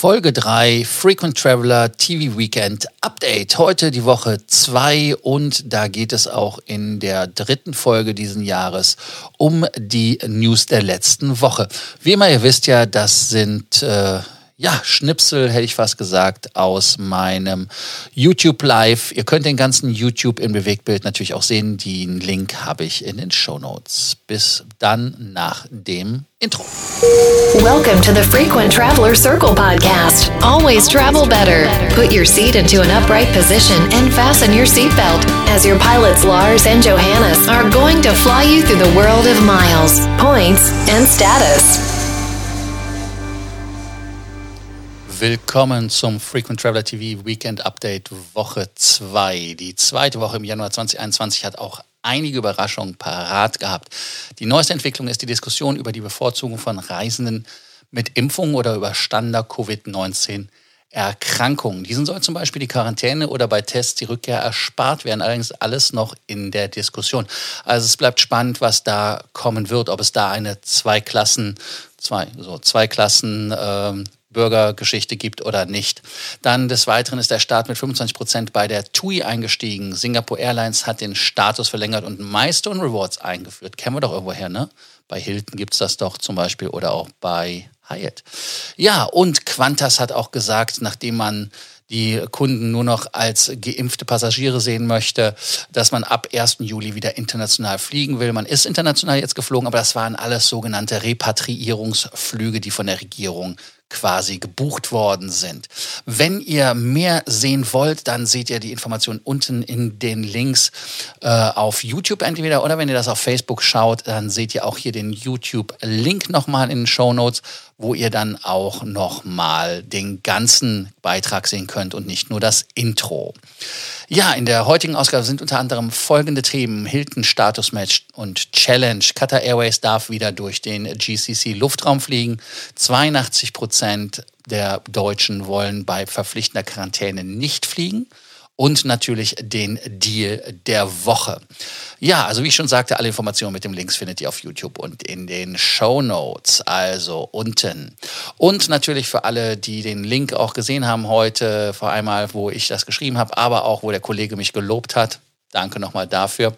Folge 3 Frequent Traveler TV Weekend Update. Heute die Woche 2 und da geht es auch in der dritten Folge diesen Jahres um die News der letzten Woche. Wie immer, ihr wisst ja, das sind äh, ja, Schnipsel, hätte ich fast gesagt, aus meinem YouTube Live. Ihr könnt den ganzen YouTube im Bewegtbild natürlich auch sehen. Den Link habe ich in den Show Notes. Bis dann nach dem Intro. Welcome to the Frequent Traveler Circle podcast. Always travel better. Put your seat into an upright position and fasten your seatbelt as your pilots Lars and Johannes are going to fly you through the world of miles, points, and status. Willkommen zum Frequent Traveler TV Weekend Update Woche 2. Die zweite Woche im Januar 2021 hat auch einige Überraschungen parat gehabt. Die neueste Entwicklung ist die Diskussion über die Bevorzugung von Reisenden mit Impfungen oder überstander Covid-19 Erkrankungen. Diesen soll zum Beispiel die Quarantäne oder bei Tests die Rückkehr erspart werden. Allerdings alles noch in der Diskussion. Also es bleibt spannend, was da kommen wird, ob es da eine zwei Klassen, zwei, so zwei Klassen ähm, Bürgergeschichte gibt oder nicht. Dann des Weiteren ist der Staat mit 25 Prozent bei der TUI eingestiegen. Singapore Airlines hat den Status verlängert und Milestone Rewards eingeführt. Kennen wir doch irgendwoher, ne? Bei Hilton gibt es das doch zum Beispiel oder auch bei Hyatt. Ja, und Qantas hat auch gesagt, nachdem man die Kunden nur noch als geimpfte Passagiere sehen möchte, dass man ab 1. Juli wieder international fliegen will. Man ist international jetzt geflogen, aber das waren alles sogenannte Repatriierungsflüge, die von der Regierung quasi gebucht worden sind. Wenn ihr mehr sehen wollt, dann seht ihr die Informationen unten in den Links äh, auf YouTube entweder oder wenn ihr das auf Facebook schaut, dann seht ihr auch hier den YouTube-Link nochmal in den Show Notes wo ihr dann auch nochmal den ganzen Beitrag sehen könnt und nicht nur das Intro. Ja, in der heutigen Ausgabe sind unter anderem folgende Themen. Hilton Status Match und Challenge. Qatar Airways darf wieder durch den GCC Luftraum fliegen. 82 Prozent der Deutschen wollen bei verpflichtender Quarantäne nicht fliegen und natürlich den Deal der Woche. Ja, also wie ich schon sagte, alle Informationen mit dem Links findet ihr auf YouTube und in den Show Notes, also unten. Und natürlich für alle, die den Link auch gesehen haben heute, vor einmal, wo ich das geschrieben habe, aber auch wo der Kollege mich gelobt hat. Danke nochmal dafür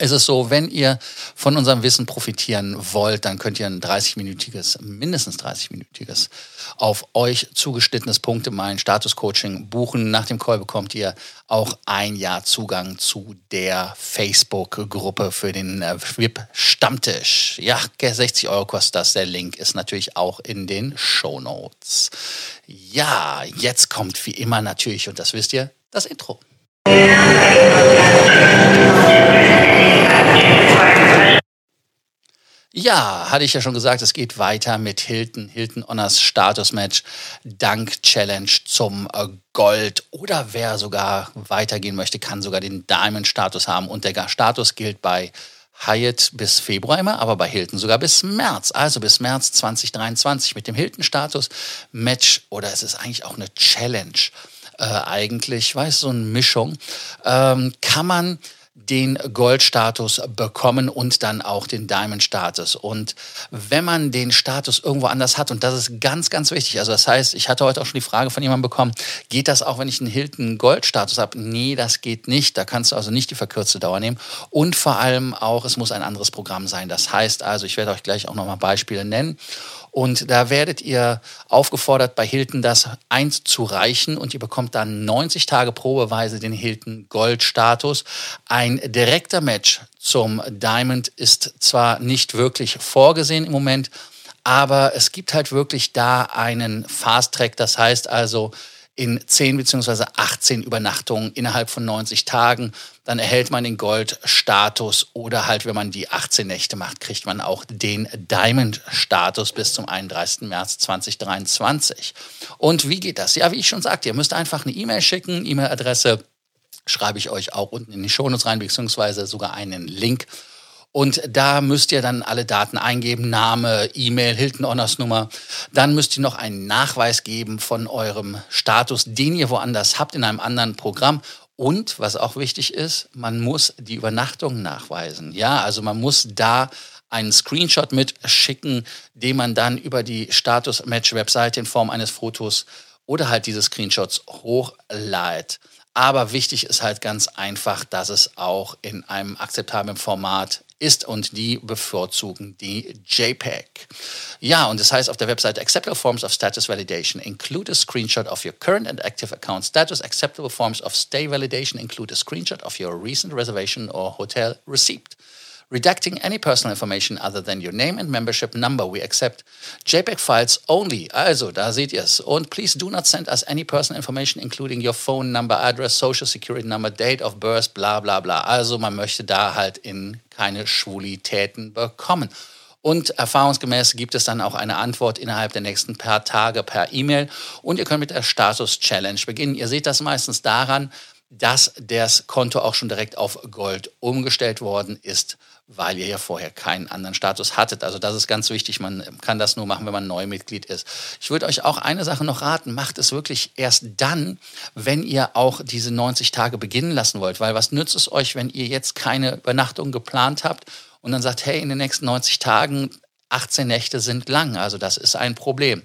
ist es so, wenn ihr von unserem Wissen profitieren wollt, dann könnt ihr ein 30-minütiges, mindestens 30-minütiges, auf euch zugeschnittenes Punkte mein Status-Coaching buchen. Nach dem Call bekommt ihr auch ein Jahr Zugang zu der Facebook-Gruppe für den äh, VIP-Stammtisch. Ja, 60 Euro kostet das. Der Link ist natürlich auch in den Show Notes. Ja, jetzt kommt wie immer natürlich, und das wisst ihr, das Intro. Ja, hatte ich ja schon gesagt, es geht weiter mit Hilton. Hilton Honors Status Match Dank Challenge zum äh, Gold. Oder wer sogar weitergehen möchte, kann sogar den Diamond Status haben. Und der Status gilt bei Hyatt bis Februar immer, aber bei Hilton sogar bis März. Also bis März 2023 mit dem Hilton Status Match. Oder es ist eigentlich auch eine Challenge äh, eigentlich, weiß so eine Mischung, ähm, kann man den Gold-Status bekommen und dann auch den Diamond-Status. Und wenn man den Status irgendwo anders hat, und das ist ganz, ganz wichtig, also das heißt, ich hatte heute auch schon die Frage von jemandem bekommen, geht das auch, wenn ich einen Hilton Gold-Status habe? Nee, das geht nicht. Da kannst du also nicht die verkürzte Dauer nehmen. Und vor allem auch, es muss ein anderes Programm sein. Das heißt also, ich werde euch gleich auch nochmal Beispiele nennen. Und da werdet ihr aufgefordert, bei Hilton das einzureichen und ihr bekommt dann 90 Tage probeweise den Hilton Gold Status. Ein direkter Match zum Diamond ist zwar nicht wirklich vorgesehen im Moment, aber es gibt halt wirklich da einen Fast Track. Das heißt also, in 10 bzw. 18 Übernachtungen innerhalb von 90 Tagen. Dann erhält man den Gold-Status oder halt, wenn man die 18 Nächte macht, kriegt man auch den Diamond-Status bis zum 31. März 2023. Und wie geht das? Ja, wie ich schon sagte, ihr müsst einfach eine E-Mail schicken, E-Mail-Adresse schreibe ich euch auch unten in die Shownotes rein, beziehungsweise sogar einen Link. Und da müsst ihr dann alle Daten eingeben, Name, E-Mail, Hilton Honors Nummer. Dann müsst ihr noch einen Nachweis geben von eurem Status, den ihr woanders habt in einem anderen Programm. Und was auch wichtig ist, man muss die Übernachtung nachweisen. Ja, also man muss da einen Screenshot mitschicken, den man dann über die Status-Match-Webseite in Form eines Fotos oder halt diese Screenshots hochleitet. Aber wichtig ist halt ganz einfach, dass es auch in einem akzeptablen Format ist und die bevorzugen die JPEG. Ja, und das heißt auf der Webseite Acceptable Forms of Status Validation include a screenshot of your current and active account status. Acceptable forms of stay validation include a screenshot of your recent reservation or hotel receipt. Redacting any personal information other than your name and membership number. We accept JPEG files only. Also, da seht ihr es. Und please do not send us any personal information, including your phone number, address, social security number, date of birth, bla bla bla. Also, man möchte da halt in keine Schwulitäten bekommen. Und erfahrungsgemäß gibt es dann auch eine Antwort innerhalb der nächsten paar Tage per E-Mail. Und ihr könnt mit der Status Challenge beginnen. Ihr seht das meistens daran, dass das Konto auch schon direkt auf Gold umgestellt worden ist weil ihr ja vorher keinen anderen Status hattet. Also das ist ganz wichtig. Man kann das nur machen, wenn man neu Mitglied ist. Ich würde euch auch eine Sache noch raten. Macht es wirklich erst dann, wenn ihr auch diese 90 Tage beginnen lassen wollt. Weil was nützt es euch, wenn ihr jetzt keine Übernachtung geplant habt und dann sagt, hey, in den nächsten 90 Tagen 18 Nächte sind lang. Also das ist ein Problem.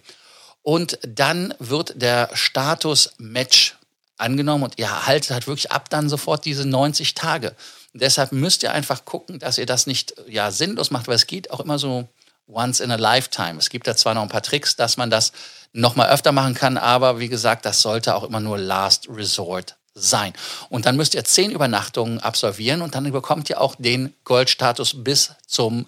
Und dann wird der Status Match angenommen und ihr erhaltet halt wirklich ab dann sofort diese 90 Tage. Deshalb müsst ihr einfach gucken, dass ihr das nicht ja, sinnlos macht, weil es geht auch immer so once in a lifetime. Es gibt da zwar noch ein paar Tricks, dass man das noch mal öfter machen kann, aber wie gesagt, das sollte auch immer nur Last Resort sein. Und dann müsst ihr zehn Übernachtungen absolvieren und dann bekommt ihr auch den Goldstatus bis zum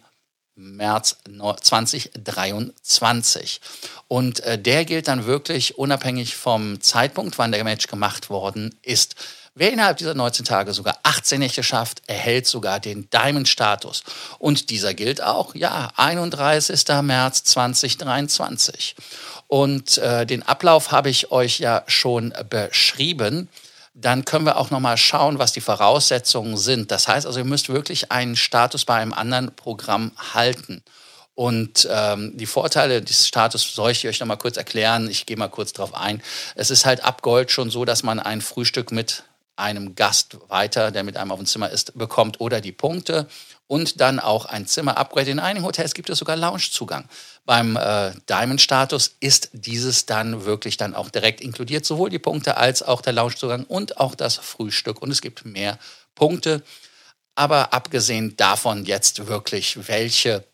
März 2023. Und äh, der gilt dann wirklich unabhängig vom Zeitpunkt, wann der Match gemacht worden ist. Wer innerhalb dieser 19 Tage sogar 18 Nächte schafft, erhält sogar den Diamond-Status. Und dieser gilt auch, ja, 31. März 2023. Und äh, den Ablauf habe ich euch ja schon beschrieben. Dann können wir auch noch mal schauen, was die Voraussetzungen sind. Das heißt also, ihr müsst wirklich einen Status bei einem anderen Programm halten. Und ähm, die Vorteile dieses Status soll ich euch noch mal kurz erklären. Ich gehe mal kurz darauf ein. Es ist halt ab Gold schon so, dass man ein Frühstück mit einem Gast weiter, der mit einem auf dem Zimmer ist, bekommt oder die Punkte und dann auch ein Zimmer-Upgrade. In einigen Hotels gibt es sogar Loungezugang. Beim äh, Diamond-Status ist dieses dann wirklich dann auch direkt inkludiert, sowohl die Punkte als auch der Loungezugang und auch das Frühstück. Und es gibt mehr Punkte. Aber abgesehen davon jetzt wirklich, welche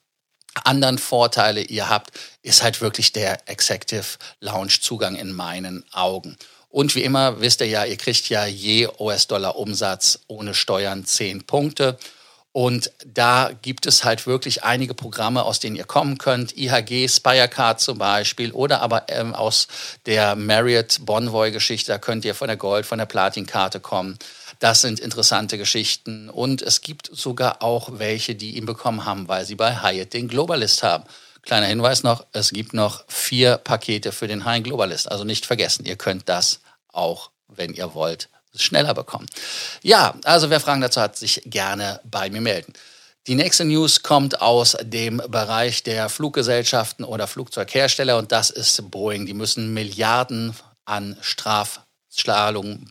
anderen Vorteile ihr habt, ist halt wirklich der Executive Lounge Zugang in meinen Augen. Und wie immer wisst ihr ja, ihr kriegt ja je US-Dollar Umsatz ohne Steuern 10 Punkte. Und da gibt es halt wirklich einige Programme, aus denen ihr kommen könnt. IHG, Spirecard zum Beispiel oder aber ähm, aus der Marriott Bonvoy-Geschichte, da könnt ihr von der Gold, von der Platin-Karte kommen. Das sind interessante Geschichten. Und es gibt sogar auch welche, die ihn bekommen haben, weil sie bei Hyatt den Globalist haben. Kleiner Hinweis noch, es gibt noch vier Pakete für den High Globalist. Also nicht vergessen, ihr könnt das auch, wenn ihr wollt, schneller bekommen. Ja, also wer Fragen dazu hat, sich gerne bei mir melden. Die nächste News kommt aus dem Bereich der Fluggesellschaften oder Flugzeughersteller und das ist Boeing. Die müssen Milliarden an Strafzahlungen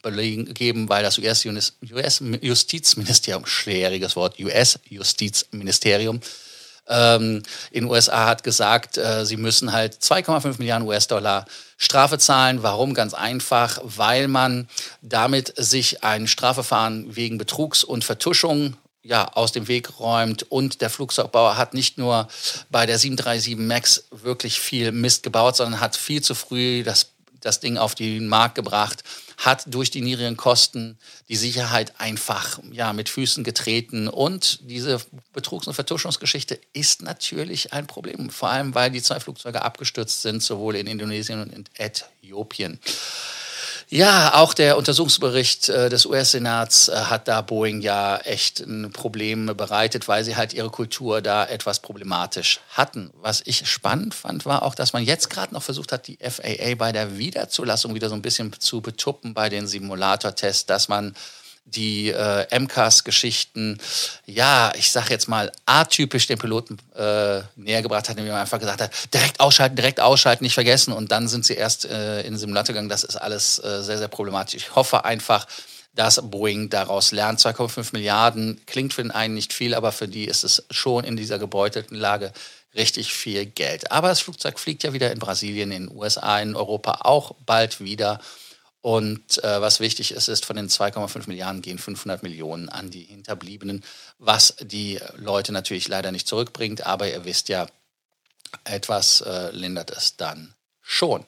geben, weil das US-Justizministerium, US schwieriges Wort, US-Justizministerium, ähm, in den USA hat gesagt, äh, sie müssen halt 2,5 Milliarden US-Dollar Strafe zahlen. Warum? Ganz einfach, weil man damit sich ein Strafverfahren wegen Betrugs und Vertuschung ja, aus dem Weg räumt. Und der Flugzeugbauer hat nicht nur bei der 737 MAX wirklich viel Mist gebaut, sondern hat viel zu früh das, das Ding auf den Markt gebracht hat durch die niedrigen Kosten die Sicherheit einfach ja, mit Füßen getreten. Und diese Betrugs- und Vertuschungsgeschichte ist natürlich ein Problem, vor allem weil die zwei Flugzeuge abgestürzt sind, sowohl in Indonesien und in Äthiopien. Ja, auch der Untersuchungsbericht äh, des US-Senats äh, hat da Boeing ja echt ein Problem bereitet, weil sie halt ihre Kultur da etwas problematisch hatten. Was ich spannend fand, war auch, dass man jetzt gerade noch versucht hat, die FAA bei der Wiederzulassung wieder so ein bisschen zu betuppen bei den Simulator-Tests, dass man die äh, MCAS-Geschichten, ja, ich sag jetzt mal, atypisch den Piloten äh, näher gebracht hat, indem man einfach gesagt hat, direkt ausschalten, direkt ausschalten, nicht vergessen. Und dann sind sie erst äh, in den Simulator gegangen. Das ist alles äh, sehr, sehr problematisch. Ich hoffe einfach, dass Boeing daraus lernt. 2,5 Milliarden klingt für den einen nicht viel, aber für die ist es schon in dieser gebeutelten Lage richtig viel Geld. Aber das Flugzeug fliegt ja wieder in Brasilien, in den USA, in Europa auch bald wieder. Und äh, was wichtig ist, ist, von den 2,5 Milliarden gehen 500 Millionen an die Hinterbliebenen, was die Leute natürlich leider nicht zurückbringt. Aber ihr wisst ja, etwas äh, lindert es dann schon.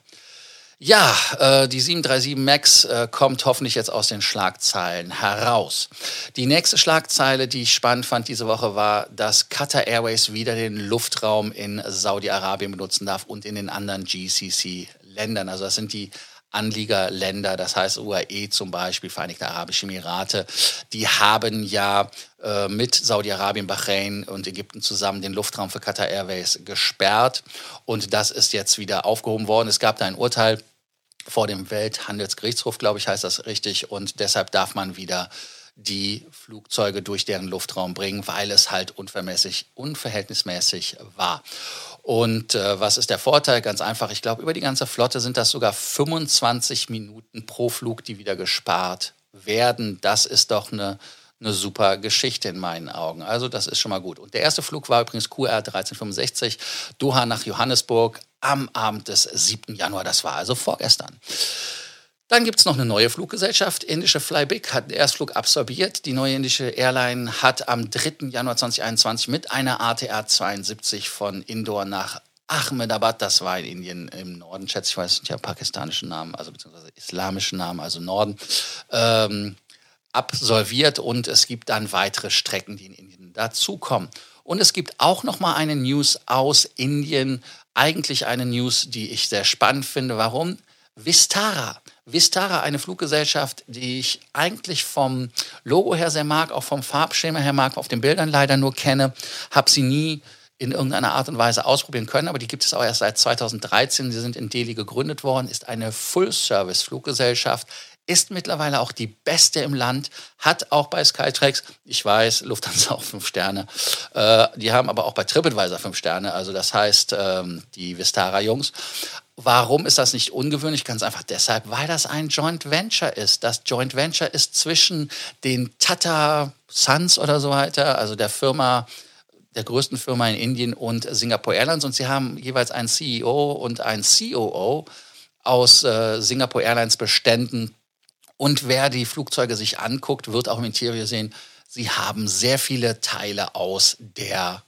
Ja, äh, die 737 MAX äh, kommt hoffentlich jetzt aus den Schlagzeilen heraus. Die nächste Schlagzeile, die ich spannend fand diese Woche, war, dass Qatar Airways wieder den Luftraum in Saudi-Arabien benutzen darf und in den anderen GCC-Ländern. Also das sind die Anliegerländer, das heißt UAE zum Beispiel, Vereinigte Arabische Emirate, die haben ja äh, mit Saudi-Arabien, Bahrain und Ägypten zusammen den Luftraum für Qatar Airways gesperrt. Und das ist jetzt wieder aufgehoben worden. Es gab da ein Urteil vor dem Welthandelsgerichtshof, glaube ich, heißt das richtig. Und deshalb darf man wieder die Flugzeuge durch deren Luftraum bringen, weil es halt unverhältnismäßig war. Und äh, was ist der Vorteil? Ganz einfach, ich glaube, über die ganze Flotte sind das sogar 25 Minuten pro Flug, die wieder gespart werden. Das ist doch eine, eine super Geschichte in meinen Augen. Also das ist schon mal gut. Und der erste Flug war übrigens QR 1365, Doha nach Johannesburg am Abend des 7. Januar. Das war also vorgestern. Dann gibt es noch eine neue Fluggesellschaft. Indische Flybig hat den Erstflug absorbiert. Die neue indische Airline hat am 3. Januar 2021 mit einer ATR 72 von Indore nach Ahmedabad, das war in Indien im Norden, schätze ich, weiß nicht, ja, pakistanischen Namen, also beziehungsweise islamischen Namen, also Norden, ähm, absolviert und es gibt dann weitere Strecken, die in Indien dazukommen. Und es gibt auch noch mal eine News aus Indien, eigentlich eine News, die ich sehr spannend finde. Warum? Vistara. Vistara, eine Fluggesellschaft, die ich eigentlich vom Logo her sehr mag, auch vom Farbschema her mag, auf den Bildern leider nur kenne, habe sie nie in irgendeiner Art und Weise ausprobieren können, aber die gibt es auch erst seit 2013. Sie sind in Delhi gegründet worden, ist eine Full-Service-Fluggesellschaft, ist mittlerweile auch die beste im Land, hat auch bei Skytrax, ich weiß, Lufthansa auch fünf Sterne, äh, die haben aber auch bei TripAdvisor fünf Sterne, also das heißt, ähm, die Vistara-Jungs. Warum ist das nicht ungewöhnlich? Ganz einfach deshalb, weil das ein Joint Venture ist. Das Joint Venture ist zwischen den Tata Sons oder so weiter, also der Firma, der größten Firma in Indien und Singapore Airlines. Und sie haben jeweils einen CEO und einen COO aus äh, Singapore Airlines Beständen und wer die Flugzeuge sich anguckt, wird auch im Interieur sehen, sie haben sehr viele Teile aus der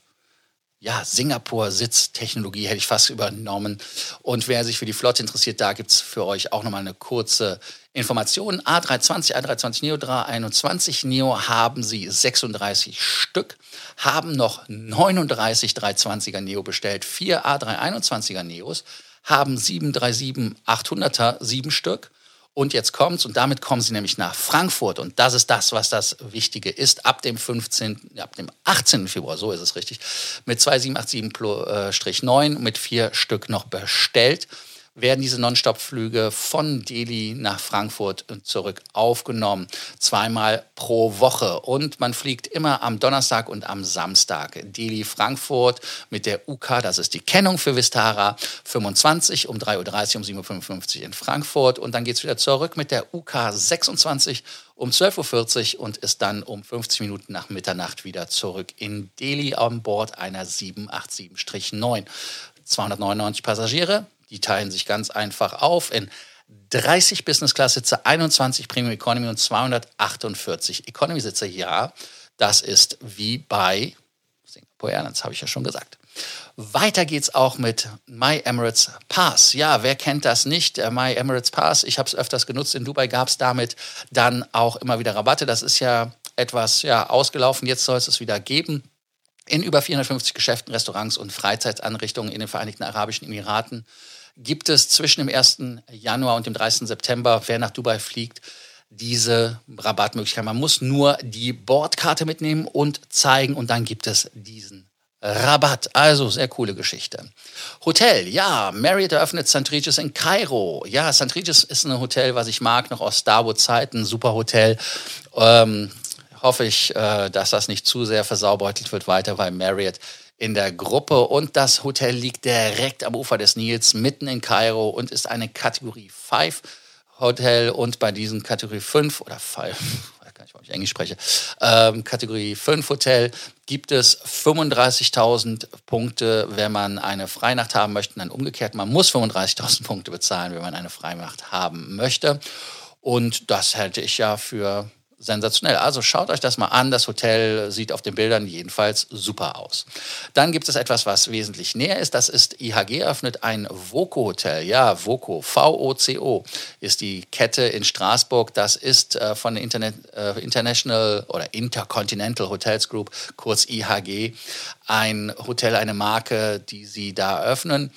ja, Singapur-Sitztechnologie, hätte ich fast übernommen. Und wer sich für die Flotte interessiert, da gibt es für euch auch nochmal eine kurze Information. A320, A320 Neo, 321 Neo haben sie 36 Stück, haben noch 39 320er Neo bestellt, vier A321er Neos, haben 737 800er, sieben Stück und jetzt kommt's und damit kommen sie nämlich nach Frankfurt und das ist das, was das Wichtige ist. Ab dem 15., ab dem 18. Februar, so ist es richtig, mit 2787-9 mit vier Stück noch bestellt werden diese Non-Stop-Flüge von Delhi nach Frankfurt und zurück aufgenommen. Zweimal pro Woche. Und man fliegt immer am Donnerstag und am Samstag. Delhi-Frankfurt mit der UK, das ist die Kennung für Vistara, 25 um 3.30 Uhr, um 7.55 Uhr in Frankfurt. Und dann geht es wieder zurück mit der UK 26 um 12.40 Uhr und ist dann um 50 Minuten nach Mitternacht wieder zurück in Delhi an Bord einer 787-9. 299 Passagiere, die teilen sich ganz einfach auf in 30 Business-Class-Sitze, 21 Premium Economy und 248 Economy-Sitze. Ja, das ist wie bei Singapore Airlines, habe ich ja schon gesagt. Weiter geht's auch mit My Emirates Pass. Ja, wer kennt das nicht? My Emirates Pass. Ich habe es öfters genutzt. In Dubai gab es damit dann auch immer wieder Rabatte. Das ist ja etwas ja, ausgelaufen. Jetzt soll es es wieder geben. In über 450 Geschäften, Restaurants und Freizeitsanrichtungen in den Vereinigten Arabischen Emiraten gibt es zwischen dem 1. Januar und dem 30. September, wer nach Dubai fliegt, diese Rabattmöglichkeit. Man muss nur die Bordkarte mitnehmen und zeigen und dann gibt es diesen Rabatt. Also sehr coole Geschichte. Hotel, ja, Marriott eröffnet St. Regis in Kairo. Ja, St. Regis ist ein Hotel, was ich mag, noch aus Starwood-Zeiten, super Hotel. Ähm, hoffe ich, äh, dass das nicht zu sehr versaubeutelt wird weiter, weil Marriott in der Gruppe und das Hotel liegt direkt am Ufer des Nils, mitten in Kairo und ist eine Kategorie 5 Hotel und bei diesen Kategorie 5 oder 5, weiß gar nicht, warum ich Englisch spreche, ähm, Kategorie 5 Hotel gibt es 35.000 Punkte, wenn man eine Freinacht haben möchte. Dann umgekehrt, man muss 35.000 Punkte bezahlen, wenn man eine Freinacht haben möchte. Und das halte ich ja für sensationell. Also schaut euch das mal an. Das Hotel sieht auf den Bildern jedenfalls super aus. Dann gibt es etwas, was wesentlich näher ist. Das ist IHG eröffnet ein Voco-Hotel. Ja, Voco, V-O-C-O ist die Kette in Straßburg. Das ist äh, von der Internet, äh, International oder Intercontinental Hotels Group, kurz IHG, ein Hotel, eine Marke, die sie da eröffnen.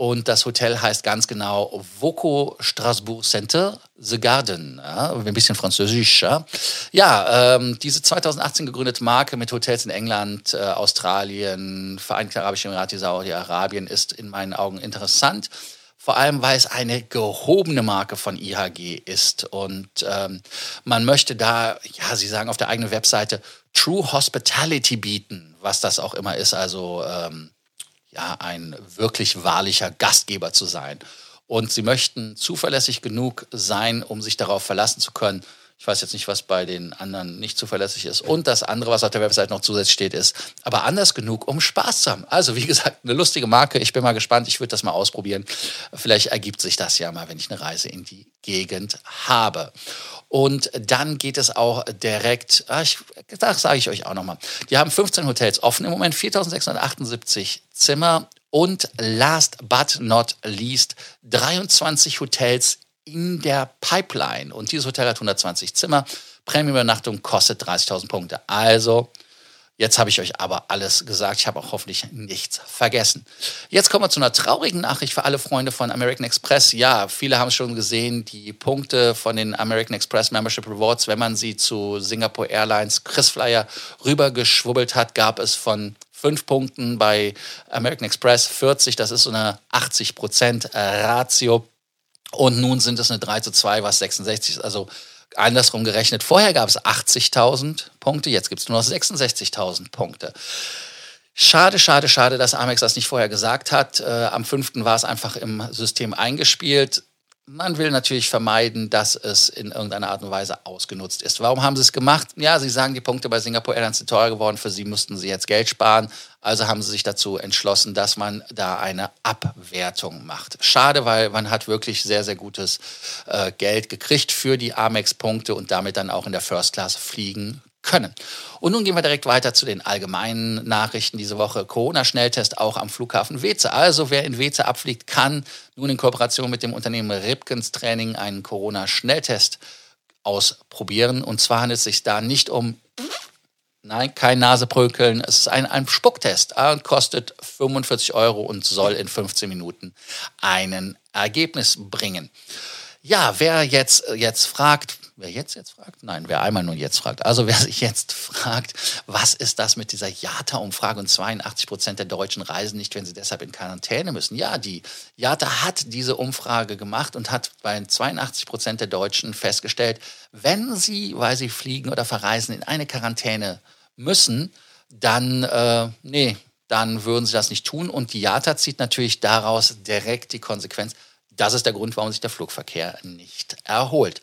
Und das Hotel heißt ganz genau Voco Strasbourg Center, The Garden. Ja, ein bisschen französisch. Ja, ja ähm, diese 2018 gegründete Marke mit Hotels in England, äh, Australien, Vereinigte Arabische Emirate, Saudi-Arabien ist in meinen Augen interessant. Vor allem, weil es eine gehobene Marke von IHG ist. Und ähm, man möchte da, ja, Sie sagen auf der eigenen Webseite, True Hospitality bieten, was das auch immer ist. Also ähm, ja, ein wirklich wahrlicher Gastgeber zu sein. Und sie möchten zuverlässig genug sein, um sich darauf verlassen zu können. Ich weiß jetzt nicht, was bei den anderen nicht zuverlässig ist. Und das andere, was auf der Website noch zusätzlich steht, ist, aber anders genug, um Spaß zu haben. Also, wie gesagt, eine lustige Marke. Ich bin mal gespannt. Ich würde das mal ausprobieren. Vielleicht ergibt sich das ja mal, wenn ich eine Reise in die Gegend habe. Und dann geht es auch direkt, ach, ich, das sage ich euch auch nochmal. Die haben 15 Hotels offen im Moment, 4678 Zimmer und last but not least 23 Hotels in der Pipeline. Und dieses Hotel hat 120 Zimmer. Premium-Übernachtung kostet 30.000 Punkte. Also Jetzt habe ich euch aber alles gesagt. Ich habe auch hoffentlich nichts vergessen. Jetzt kommen wir zu einer traurigen Nachricht für alle Freunde von American Express. Ja, viele haben es schon gesehen, die Punkte von den American Express Membership Rewards, wenn man sie zu Singapore Airlines Chris Flyer rübergeschwubbelt hat, gab es von fünf Punkten bei American Express 40. Das ist so eine 80 Prozent Ratio. Und nun sind es eine 3 zu 2, was 66 ist. Also andersrum gerechnet, vorher gab es 80.000 Punkte, jetzt gibt es nur noch 66.000 Punkte. Schade, schade, schade, dass Amex das nicht vorher gesagt hat. Äh, am 5. war es einfach im System eingespielt. Man will natürlich vermeiden, dass es in irgendeiner Art und Weise ausgenutzt ist. Warum haben sie es gemacht? Ja, sie sagen, die Punkte bei Singapore Airlines sind teuer geworden, für sie mussten sie jetzt Geld sparen. Also haben sie sich dazu entschlossen, dass man da eine Abwertung macht. Schade, weil man hat wirklich sehr, sehr gutes äh, Geld gekriegt für die Amex-Punkte und damit dann auch in der First Class fliegen können. Und nun gehen wir direkt weiter zu den allgemeinen Nachrichten diese Woche. Corona-Schnelltest auch am Flughafen Weze. Also wer in Weze abfliegt, kann nun in Kooperation mit dem Unternehmen Ripkens Training einen Corona-Schnelltest ausprobieren. Und zwar handelt es sich da nicht um, nein, kein Naseprökeln, es ist ein, ein Spucktest und kostet 45 Euro und soll in 15 Minuten einen Ergebnis bringen. Ja, wer jetzt, jetzt fragt, Wer jetzt jetzt fragt? Nein, wer einmal nur jetzt fragt. Also wer sich jetzt fragt, was ist das mit dieser JATA-Umfrage und 82 Prozent der Deutschen reisen nicht, wenn sie deshalb in Quarantäne müssen? Ja, die JATA hat diese Umfrage gemacht und hat bei 82 Prozent der Deutschen festgestellt, wenn sie, weil sie fliegen oder verreisen, in eine Quarantäne müssen, dann, äh, nee, dann würden sie das nicht tun. Und die JATA zieht natürlich daraus direkt die Konsequenz, das ist der Grund, warum sich der Flugverkehr nicht erholt.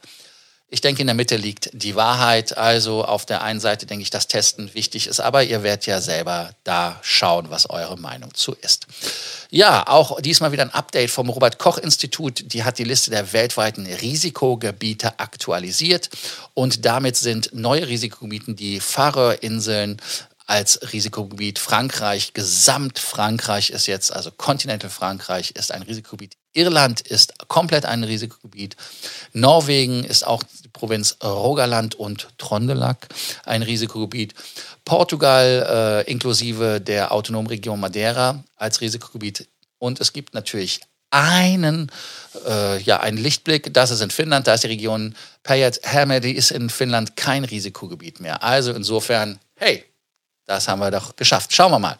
Ich denke, in der Mitte liegt die Wahrheit. Also auf der einen Seite denke ich, dass Testen wichtig ist, aber ihr werdet ja selber da schauen, was eure Meinung zu ist. Ja, auch diesmal wieder ein Update vom Robert Koch Institut. Die hat die Liste der weltweiten Risikogebiete aktualisiert und damit sind neue Risikogebiete die Färöerinseln als Risikogebiet. Frankreich, gesamt Frankreich ist jetzt, also Continental Frankreich ist ein Risikogebiet. Irland ist komplett ein Risikogebiet. Norwegen ist auch die Provinz Rogaland und Trondelag ein Risikogebiet. Portugal äh, inklusive der autonomen Region Madeira als Risikogebiet. Und es gibt natürlich einen, äh, ja, einen Lichtblick. Das ist in Finnland, da ist die Region Päijät-Häme, ist in Finnland kein Risikogebiet mehr. Also insofern, hey, das haben wir doch geschafft. Schauen wir mal.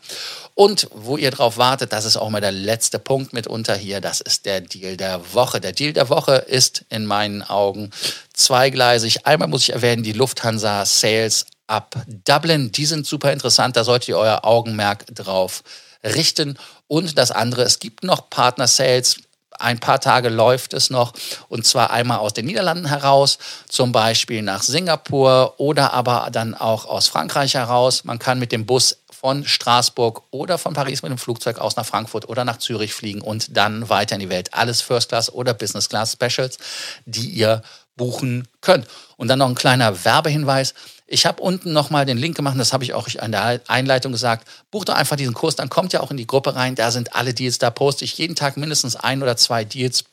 Und wo ihr drauf wartet, das ist auch mal der letzte Punkt mitunter hier, das ist der Deal der Woche. Der Deal der Woche ist in meinen Augen zweigleisig. Einmal muss ich erwähnen, die Lufthansa Sales ab Dublin, die sind super interessant, da solltet ihr euer Augenmerk drauf richten. Und das andere, es gibt noch Partner Sales ein paar Tage läuft es noch und zwar einmal aus den Niederlanden heraus, zum Beispiel nach Singapur oder aber dann auch aus Frankreich heraus. Man kann mit dem Bus von Straßburg oder von Paris mit dem Flugzeug aus nach Frankfurt oder nach Zürich fliegen und dann weiter in die Welt. Alles First Class oder Business Class Specials, die ihr buchen könnt. Und dann noch ein kleiner Werbehinweis. Ich habe unten nochmal den Link gemacht, das habe ich auch in der Einleitung gesagt. Bucht doch einfach diesen Kurs, dann kommt ihr auch in die Gruppe rein. Da sind alle Deals, da poste ich jeden Tag mindestens ein oder zwei Deals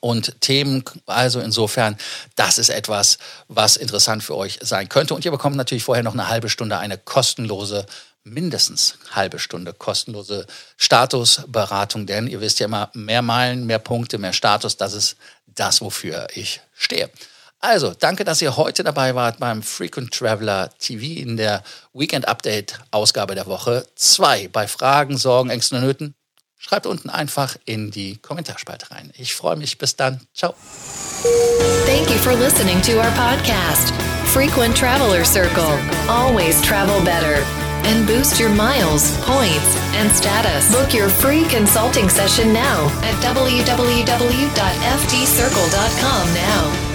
und Themen. Also insofern, das ist etwas, was interessant für euch sein könnte. Und ihr bekommt natürlich vorher noch eine halbe Stunde eine kostenlose mindestens halbe Stunde kostenlose Statusberatung, denn ihr wisst ja immer, mehr Meilen, mehr Punkte, mehr Status, das ist das, wofür ich stehe. Also, danke, dass ihr heute dabei wart beim Frequent Traveler TV in der Weekend Update Ausgabe der Woche 2. Bei Fragen, Sorgen, Ängsten und Nöten schreibt unten einfach in die Kommentarspalte rein. Ich freue mich. Bis dann. Ciao. Thank you for listening to our podcast, Frequent Traveler Circle. Always travel better. And boost your miles, points, and status. Book your free consulting session now at www.ftcircle.com now.